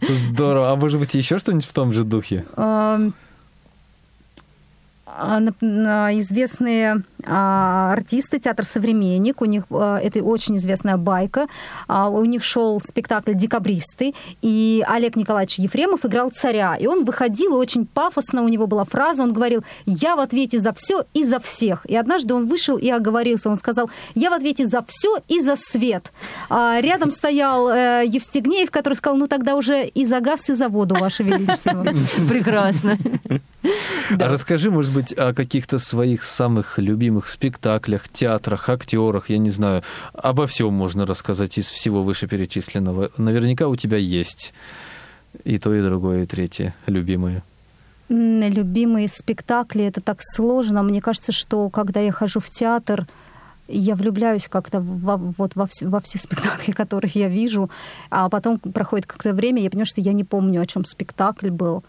C: Здорово. А может быть, еще что-нибудь в том же духе?
E: А, известные а, артисты, театр «Современник», у них а, это очень известная байка, у них шел спектакль «Декабристы», и Олег Николаевич Ефремов играл царя, и он выходил, и очень пафосно у него была фраза, он говорил «Я в ответе за все и за всех». И однажды он вышел и оговорился, он сказал «Я в ответе за все и за свет». А рядом стоял э, Евстигнеев, который сказал «Ну тогда уже и за газ, и за воду, Ваше Величество».
B: Прекрасно.
C: А расскажи, может быть, о каких-то своих самых любимых спектаклях, театрах, актерах, я не знаю. Обо всем можно рассказать из всего вышеперечисленного. Наверняка у тебя есть и то, и другое, и третье любимые.
E: Любимые спектакли это так сложно. Мне кажется, что когда я хожу в театр, я влюбляюсь как-то во, вот во, во все спектакли, <laughs> которые я вижу, а потом проходит какое-то время, я понимаю, что я не помню, о чем спектакль был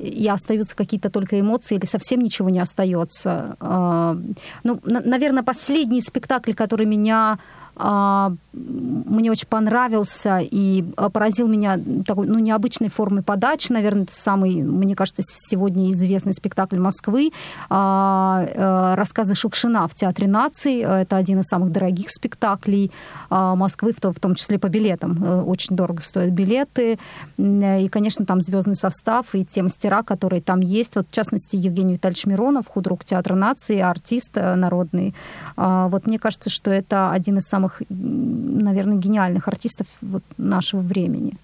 E: и остаются какие-то только эмоции или совсем ничего не остается. А, ну, наверное, последний спектакль, который меня мне очень понравился и поразил меня такой, ну, необычной формой подачи, наверное, это самый, мне кажется, сегодня известный спектакль Москвы, а, а, рассказы Шукшина в Театре наций, это один из самых дорогих спектаклей а, Москвы, в, то, в том числе по билетам, э, очень дорого стоят билеты, и, конечно, там звездный состав и те мастера, которые там есть, вот, в частности, Евгений Витальевич Миронов, худрук Театра наций, артист э, народный, а, вот мне кажется, что это один из самых, наверное, гениальных артистов вот нашего времени.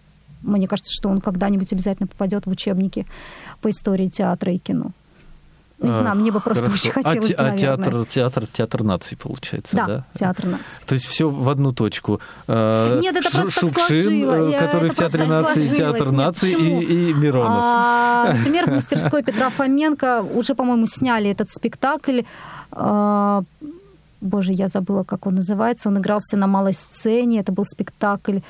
E: Мне кажется, что он когда-нибудь обязательно попадет в учебники по истории театра и кино. Ну, не а, знаю, мне бы просто Хорошо. очень а хотелось,
C: а, а театр, театр, театр наций, получается, да?
E: Да, театр наций.
C: То есть все в одну точку.
E: Нет, это просто
C: Шукшин,
E: э,
C: который
E: это
C: в театре наций, театр наций и, и Миронов.
E: А, например, в мастерской Петра Фоменко уже, по-моему, сняли этот спектакль. Боже, я забыла, как он называется. Он игрался на малой сцене. Это был спектакль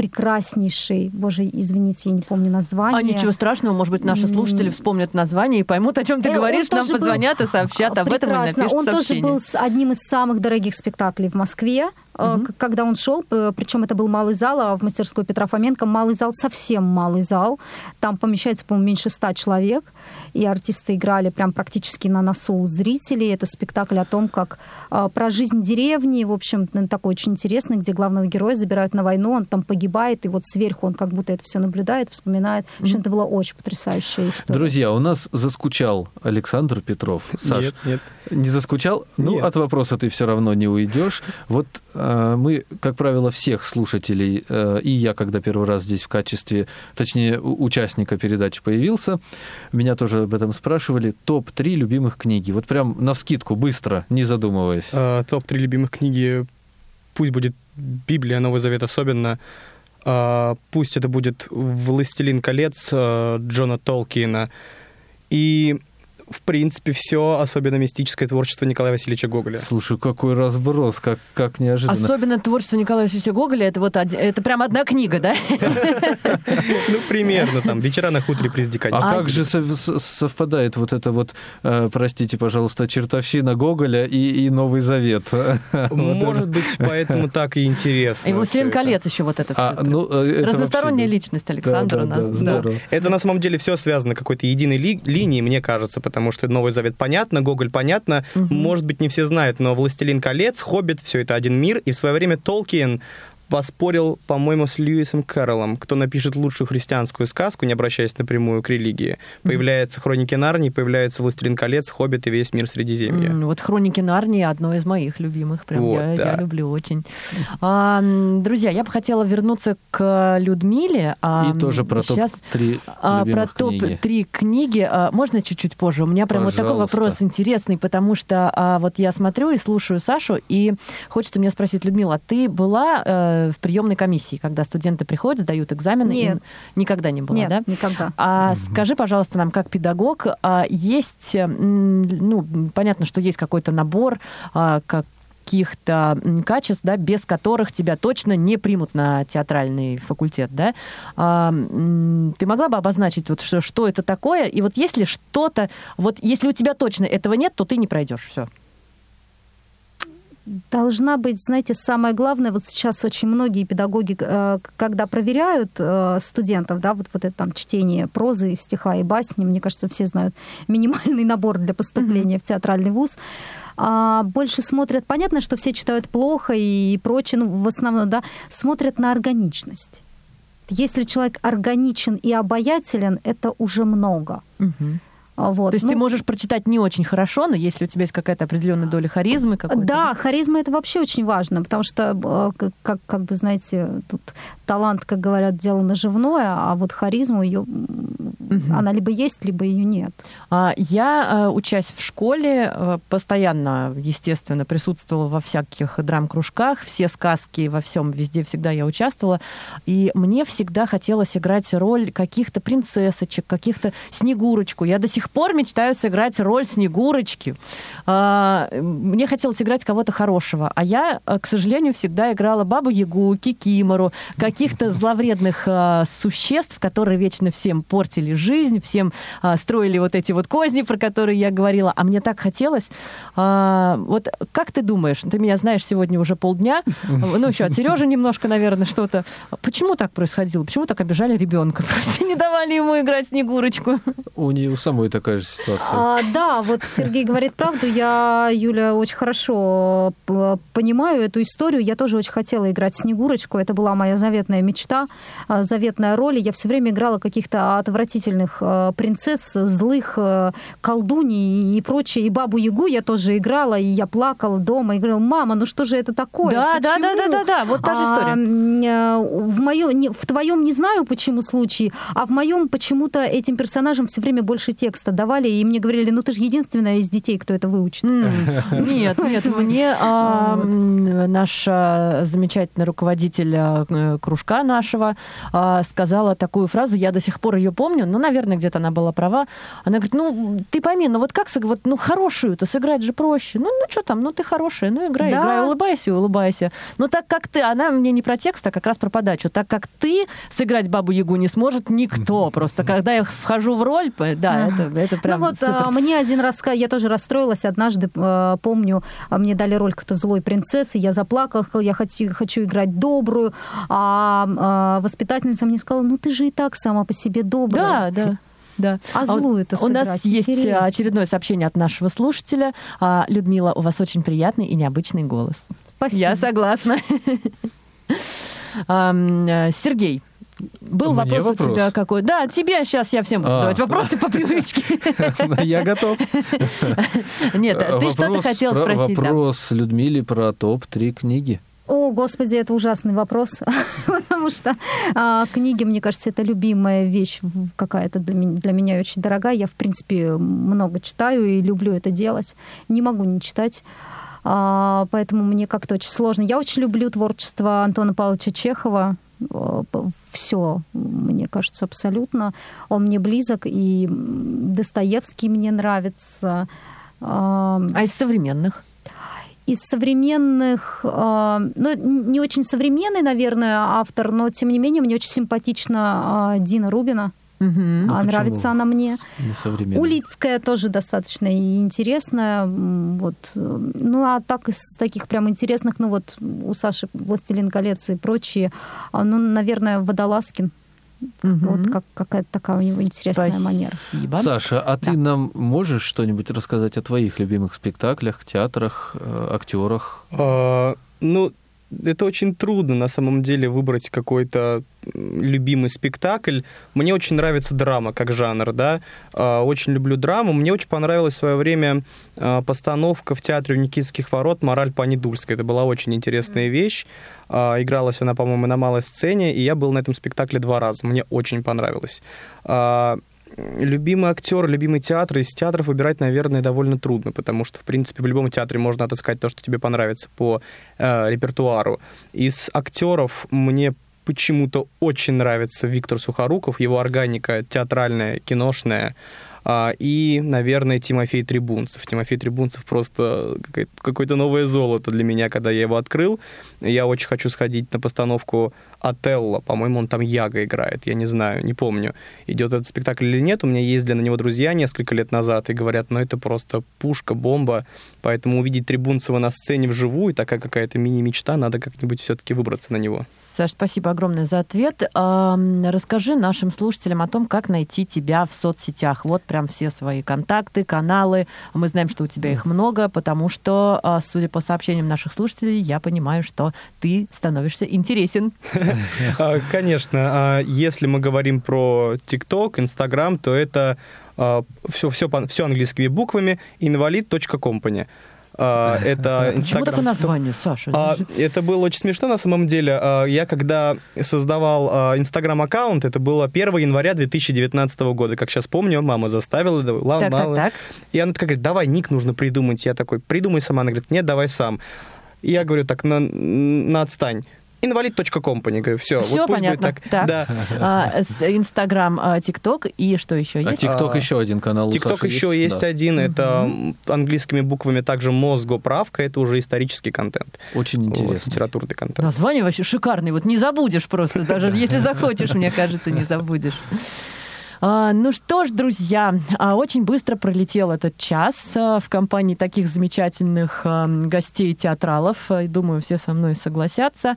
E: прекраснейший, боже, извините, я не помню название.
B: А ничего страшного, может быть, наши слушатели вспомнят название и поймут, о чем ты э, говоришь, нам позвонят был... и сообщат об этом и напишут
E: Он
B: сообщение.
E: тоже был одним из самых дорогих спектаклей в Москве угу. когда он шел, э, причем это был малый зал, а в мастерской Петра Фоменко малый зал, совсем малый зал. Там помещается, по-моему, меньше ста человек, и артисты играли прям практически на носу у зрителей. Это спектакль о том, как а, про жизнь деревни, в общем, такой очень интересный, где главного героя забирают на войну, он там погибает, и вот сверху он как будто это все наблюдает, вспоминает. В общем, это была очень потрясающая история.
C: Друзья, у нас заскучал Александр Петров. Саш,
D: нет, нет.
C: не заскучал? Ну, от вопроса ты все равно не уйдешь. Вот а, мы, как правило, всех слушателей, э, и я, когда первый раз здесь в качестве, точнее, участника передачи появился, меня тоже об этом спрашивали, топ-3 любимых книги. Вот прям на скидку, быстро, не задумываясь.
D: А, топ-3 любимых книги, пусть будет Библия, Новый Завет особенно, а, пусть это будет «Властелин колец» э, Джона Толкина, и в принципе, все, особенно мистическое творчество Николая Васильевича Гоголя.
C: Слушай, какой разброс, как, как неожиданно.
B: Особенно творчество Николая Васильевича Гоголя, это вот это прям одна книга, да?
D: Ну, примерно, там, «Вечера на хуторе при
C: А как же совпадает вот это вот, э, простите, пожалуйста, чертовщина Гоголя и Новый Завет? <laughs>
D: Может быть, поэтому так и интересно.
B: И «Властелин колец» еще вот это а, все. Ну, э, Разносторонняя личность Александра у нас.
D: Это на самом деле все связано какой-то единой линией, мне кажется, потому потому что Новый Завет понятно, Гоголь понятно, угу. может быть, не все знают, но «Властелин колец», «Хоббит» — все это один мир, и в свое время Толкин поспорил, по-моему, с Льюисом Кэрроллом, кто напишет лучшую христианскую сказку, не обращаясь напрямую к религии. Появляется «Хроники Нарнии», появляется «Властелин колец», «Хоббит» и «Весь мир Средиземья».
B: Mm, вот «Хроники Нарнии» одно из моих любимых, прям вот, я, да. я люблю очень. А, друзья, я бы хотела вернуться к Людмиле.
C: А, и тоже про
B: сейчас,
C: топ-3 а,
B: Про топ-3 книги. А, можно чуть-чуть позже? У меня прям Пожалуйста. вот такой вопрос интересный, потому что а, вот я смотрю и слушаю Сашу, и хочется мне спросить, Людмила, ты была э, в приемной комиссии, когда студенты приходят, сдают экзамены?
E: Нет.
B: Никогда не было,
E: Нет,
B: да?
E: никогда.
B: А угу. скажи, пожалуйста, нам как педагог, а есть, ну, понятно, что есть какой-то набор, как каких-то качеств, да, без которых тебя точно не примут на театральный факультет, да. А, ты могла бы обозначить, вот, что, что это такое? И вот если что-то, вот если у тебя точно этого нет, то ты не пройдешь, все
E: должна быть, знаете, самое главное, вот сейчас очень многие педагоги, э, когда проверяют э, студентов, да, вот, вот это там чтение прозы, стиха и басни, мне кажется, все знают минимальный набор для поступления mm-hmm. в театральный вуз, а больше смотрят, понятно, что все читают плохо и прочее, ну, в основном, да, смотрят на органичность. Если человек органичен и обаятелен, это уже много.
B: Угу. А, вот. То есть ну, ты можешь прочитать не очень хорошо, но если у тебя есть какая-то определенная доля харизмы.
E: Да, харизма это вообще очень важно, потому что, э, как, как бы, знаете, тут талант, как говорят, дело наживное, а вот харизму ее, угу. она либо есть, либо ее нет.
B: А, я, э, учась в школе, э, постоянно, естественно, присутствовала во всяких драм-кружках, все сказки во всем, везде всегда я участвовала, и мне всегда хотелось играть роль каких-то принцессочек, каких-то снегурочку. Я до сих пор мечтаю сыграть роль Снегурочки. А, мне хотелось играть кого-то хорошего, а я, э, к сожалению, всегда играла Бабу-Ягу, Кикимору, каких-то <laughs> зловредных а, существ, которые вечно всем портили жизнь, всем а, строили вот эти вот козни, про которые я говорила. А мне так хотелось. Вот как ты думаешь, ты меня знаешь сегодня уже полдня, <laughs> ну, еще от Сережи немножко, наверное, что-то. Почему так происходило? Почему так обижали ребенка? <laughs> Просто не давали ему играть Снегурочку.
C: У нее у самой такая же ситуация.
E: А, да, вот Сергей говорит правду. Я, Юля, очень хорошо п- понимаю эту историю. Я тоже очень хотела играть Снегурочку. Это была моя заветная мечта, а, заветная роль. И Я все время играла каких-то отвратительных э, принцесс, злых э, колдуней и прочее. И бабу Ягу я тоже играла, и я плакала дома и говорила, мама, ну что же это такое?
B: Да, да, да,
E: Почему?»
B: да, да, да, вот та же
E: А,
B: история.
E: э, в моем, не, в твоем не знаю почему случае, а в моем почему-то этим персонажам все время больше текста давали, и мне говорили, ну ты же единственная из детей, кто это выучит. <laughs>
B: Нет, нет, мне а, наш а, замечательный руководитель а, э, кружка нашего сказала такую фразу, я до сих пор ее помню, но, наверное, где-то она была права. Она говорит, ну, ты пойми, ну вот как, сыг- вот, ну, хорошую-то сыграть же проще. Ну, ну, что там, ну, ты хорошая, ну, играй, играй, улыбайся, улыбайся. Но так как ты, она мне не про текст, а как раз про подачу. Так как ты сыграть Бабу-Ягу не сможет никто. Просто когда я вхожу в роль, да, это, это прям
E: ну вот
B: супер.
E: а, мне один раз, я тоже расстроилась однажды, э, помню, а, мне дали роль какой-то злой принцессы, я заплакала, сказала, я хочу, хочу играть добрую, а, а воспитательница мне сказала, ну ты же и так сама по себе добрая.
B: Да, да. Да.
E: А злую-то
B: У нас есть
E: интересно.
B: очередное сообщение от нашего слушателя. А, Людмила, у вас очень приятный и необычный голос.
E: Спасибо.
B: Я согласна. <laughs> Э, Сергей, был
C: Мне
B: вопрос, у
C: вопрос?
B: тебя какой? Да, тебе сейчас я всем буду
C: А.
B: задавать вопросы по привычке. <laughs>
C: Я готов.
B: Нет, ты что-то
C: Вопрос
B: хотел
C: про-
B: спросить.
C: Вопрос Людмиле про топ-3 книги.
E: О, господи, это ужасный вопрос, <laughs> потому что а, книги, мне кажется, это любимая вещь какая-то для меня, для меня очень дорогая. Я, в принципе, много читаю и люблю это делать. Не могу не читать. А, поэтому мне как-то очень сложно. Я очень люблю творчество Антона Павловича Чехова. Все, мне кажется, абсолютно. Он мне близок, и Достоевский мне нравится. А,
B: А из современных?
E: из современных, ну, не очень современный, наверное, автор, но тем не менее мне очень симпатична э, Дина Рубина.
B: Мгм.
C: Ну,
E: А, нравится она мне. Улицкая тоже достаточно интересная. Вот. э, Ну, а так из таких прям интересных, ну вот у Саши «Властелин колец» и прочие, а, ну, наверное, Водолазкин.
B: Мгм.
E: Вот как, какая-то такая у него интересная манера.
B: Спасибо.
C: Саша, а ты
B: Да.
C: нам можешь что-нибудь рассказать о твоих любимых спектаклях, театрах, э, актерах?
D: А, Ну, это очень трудно на самом деле выбрать какой-то любимый спектакль. Мне очень нравится драма как жанр, да. А, Очень люблю драму. Мне очень понравилась в свое время а, постановка в театре у Никитских ворот «Мораль по-недульски». Это была очень интересная вещь. А, Игралась она, по-моему, на малой сцене, и я был на этом спектакле два раза. Мне очень понравилось. Любимый актер, любимый театр. Из театров выбирать, наверное, довольно трудно, потому что, в принципе, в любом театре можно отыскать то, что тебе понравится по э, репертуару. Из актеров мне почему-то очень нравится Виктор Сухоруков, его органика театральная, киношная. А, И, наверное, Тимофей Трибунцев. Тимофей Трибунцев просто какое- какое-то новое золото для меня, когда я его открыл. Я очень хочу сходить на постановку Отелло. По-моему, он там Яга играет. Я не знаю, не помню, идет этот спектакль или нет. У меня ездили на него друзья несколько лет назад и говорят, ну это просто пушка, бомба. Поэтому увидеть Трибунцева на сцене вживую, такая какая-то мини-мечта, надо как-нибудь все-таки выбраться на него.
B: Саш, спасибо огромное за ответ. Расскажи нашим слушателям о том, как найти тебя в соцсетях. Вот прям все свои контакты, каналы. Мы знаем, что у тебя их много, потому что, а, судя по сообщениям наших слушателей, я понимаю, что ты становишься интересен.
D: А, Конечно, а если мы говорим про ТикТок, Инстаграм, то это все, все, все английскими буквами invalid.company. А, Это
B: Почему такое название, Саша?
D: А,
B: Это
D: было очень смешно на самом деле. А, Я когда создавал инстаграм-аккаунт, это было 1 января 2019 года. Как сейчас помню, мама заставила. ла-
B: Так, так, так.
D: И она такая говорит, давай, ник нужно придумать. Я такой, придумай сама. Она говорит, нет, давай сам. И я говорю, так, на, на отстань. Invalid.company. Говорю, все,
B: Всё
D: вот
B: понятно.
D: так.
B: Так.
D: Да. <laughs>
B: А, с Инстаграм, а, ТикТок и что еще
C: А
B: есть?
C: ТикТок
D: А,
C: еще один канал
D: ТикТок еще есть
C: Да.
D: один, это м, английскими буквами также мозгоправка, это уже исторический контент.
C: Очень
D: Вот,
C: интересно.
D: литературный контент.
B: Название вообще шикарное. Вот не забудешь просто, даже если захочешь, мне кажется, не забудешь. А, ну что ж, друзья, а, очень быстро пролетел этот час а, в компании таких замечательных гостей театралов. Думаю, все со мной согласятся.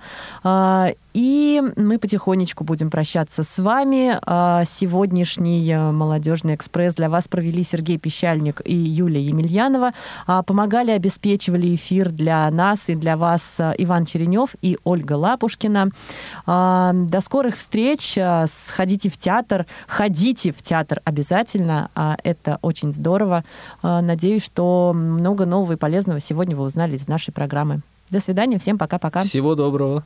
B: И мы потихонечку будем прощаться с вами. Сегодняшний «Молодежный экспресс» для вас провели Сергей Пещальник и Юлия Емельянова. Помогали, обеспечивали эфир для нас и для вас Иван Черенев и Ольга Лапушкина. До скорых встреч. Сходите в театр, ходите в театр обязательно. А это очень здорово. А, надеюсь, что много нового и полезного сегодня вы узнали из нашей программы. До свидания. Всем пока-пока.
F: Всего доброго.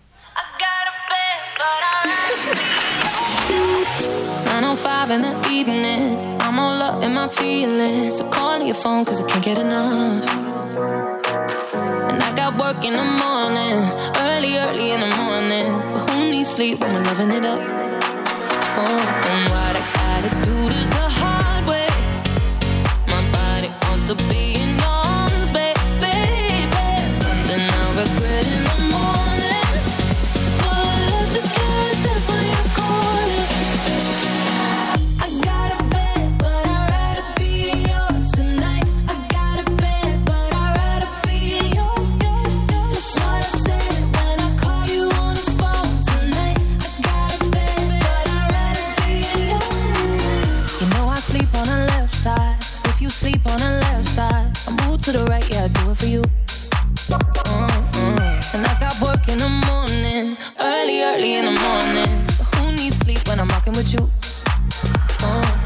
F: In the evening. I'm all up in my feelings. So call your phone cause I can't get enough. And I got work in the morning, early, early in the morning. But who needs sleep when we're loving it up? Oh, oh you. Mm-mm. And I got work in the morning, early, early in the morning. Who needs sleep when I'm rocking with you? Mm.